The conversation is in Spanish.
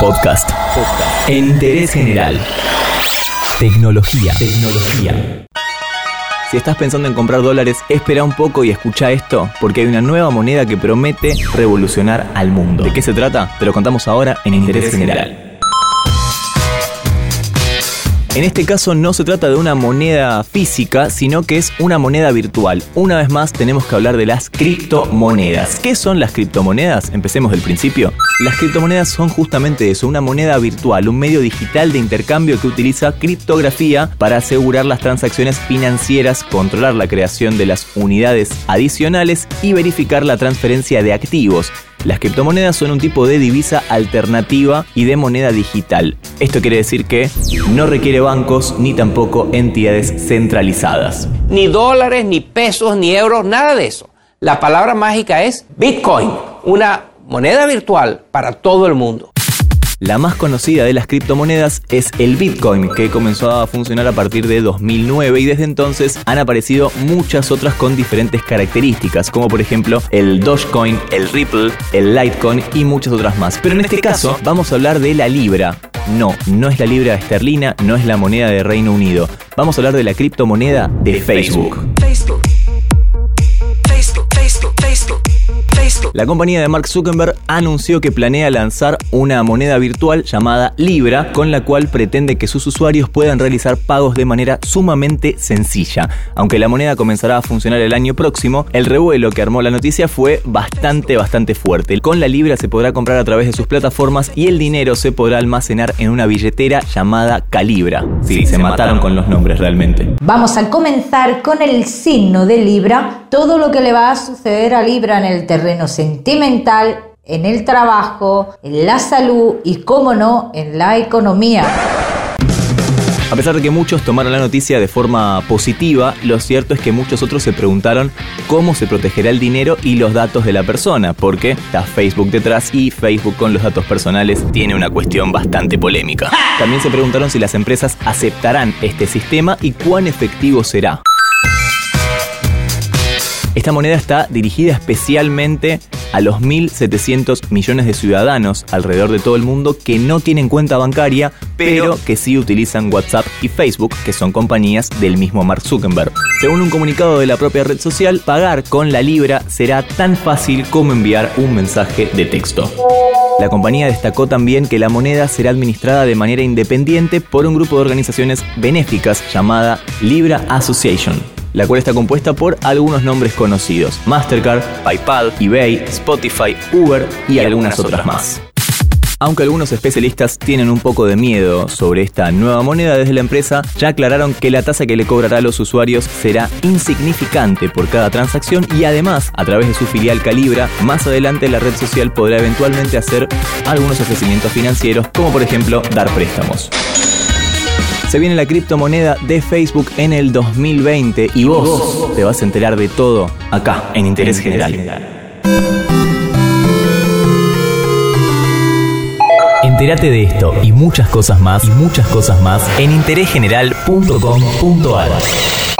Podcast. En interés general. Tecnología. Tecnología. Si estás pensando en comprar dólares, espera un poco y escucha esto, porque hay una nueva moneda que promete revolucionar al mundo. ¿De qué se trata? Te lo contamos ahora en Interés General. En este caso no se trata de una moneda física, sino que es una moneda virtual. Una vez más tenemos que hablar de las criptomonedas. ¿Qué son las criptomonedas? Empecemos del principio. Las criptomonedas son justamente eso, una moneda virtual, un medio digital de intercambio que utiliza criptografía para asegurar las transacciones financieras, controlar la creación de las unidades adicionales y verificar la transferencia de activos. Las criptomonedas son un tipo de divisa alternativa y de moneda digital. Esto quiere decir que no requiere bancos ni tampoco entidades centralizadas. Ni dólares, ni pesos, ni euros, nada de eso. La palabra mágica es Bitcoin, una moneda virtual para todo el mundo. La más conocida de las criptomonedas es el Bitcoin, que comenzó a funcionar a partir de 2009 y desde entonces han aparecido muchas otras con diferentes características, como por ejemplo el Dogecoin, el Ripple, el Litecoin y muchas otras más. Pero en este caso vamos a hablar de la Libra. No, no es la libra esterlina, no es la moneda de Reino Unido. Vamos a hablar de la criptomoneda de Facebook. La compañía de Mark Zuckerberg anunció que planea lanzar una moneda virtual llamada Libra, con la cual pretende que sus usuarios puedan realizar pagos de manera sumamente sencilla. Aunque la moneda comenzará a funcionar el año próximo, el revuelo que armó la noticia fue bastante, bastante fuerte. Con la Libra se podrá comprar a través de sus plataformas y el dinero se podrá almacenar en una billetera llamada Calibra. Sí, se, mataron con los nombres realmente. Vamos a comenzar con el signo de Libra, todo lo que le va a suceder a Libra en el terreno sentimental, en el trabajo, en la salud y, cómo no, en la economía. A pesar de que muchos tomaron la noticia de forma positiva, lo cierto es que muchos otros se preguntaron cómo se protegerá el dinero y los datos de la persona, porque está Facebook detrás y Facebook con los datos personales tiene una cuestión bastante polémica. También se preguntaron si las empresas aceptarán este sistema y cuán efectivo será. Esta moneda está dirigida especialmente a los 1.700 millones de ciudadanos alrededor de todo el mundo que no tienen cuenta bancaria, pero que sí utilizan WhatsApp y Facebook, que son compañías del mismo Mark Zuckerberg. Según un comunicado de la propia red social, pagar con la libra será tan fácil como enviar un mensaje de texto. La compañía destacó también que la moneda será administrada de manera independiente por un grupo de organizaciones benéficas llamada Libra Association la cual está compuesta por algunos nombres conocidos, Mastercard, PayPal, eBay, Spotify, Uber y algunas otras más. Aunque algunos especialistas tienen un poco de miedo sobre esta nueva moneda desde la empresa, ya aclararon que la tasa que le cobrará a los usuarios será insignificante por cada transacción y además, a través de su filial Calibra, más adelante la red social podrá eventualmente hacer algunos ofrecimientos financieros, como por ejemplo dar préstamos. Se viene la criptomoneda de Facebook en el 2020 y vos te vas a enterar de todo acá en Interés General. Entérate de esto y muchas cosas más y muchas cosas más en interésgeneral.com.ar.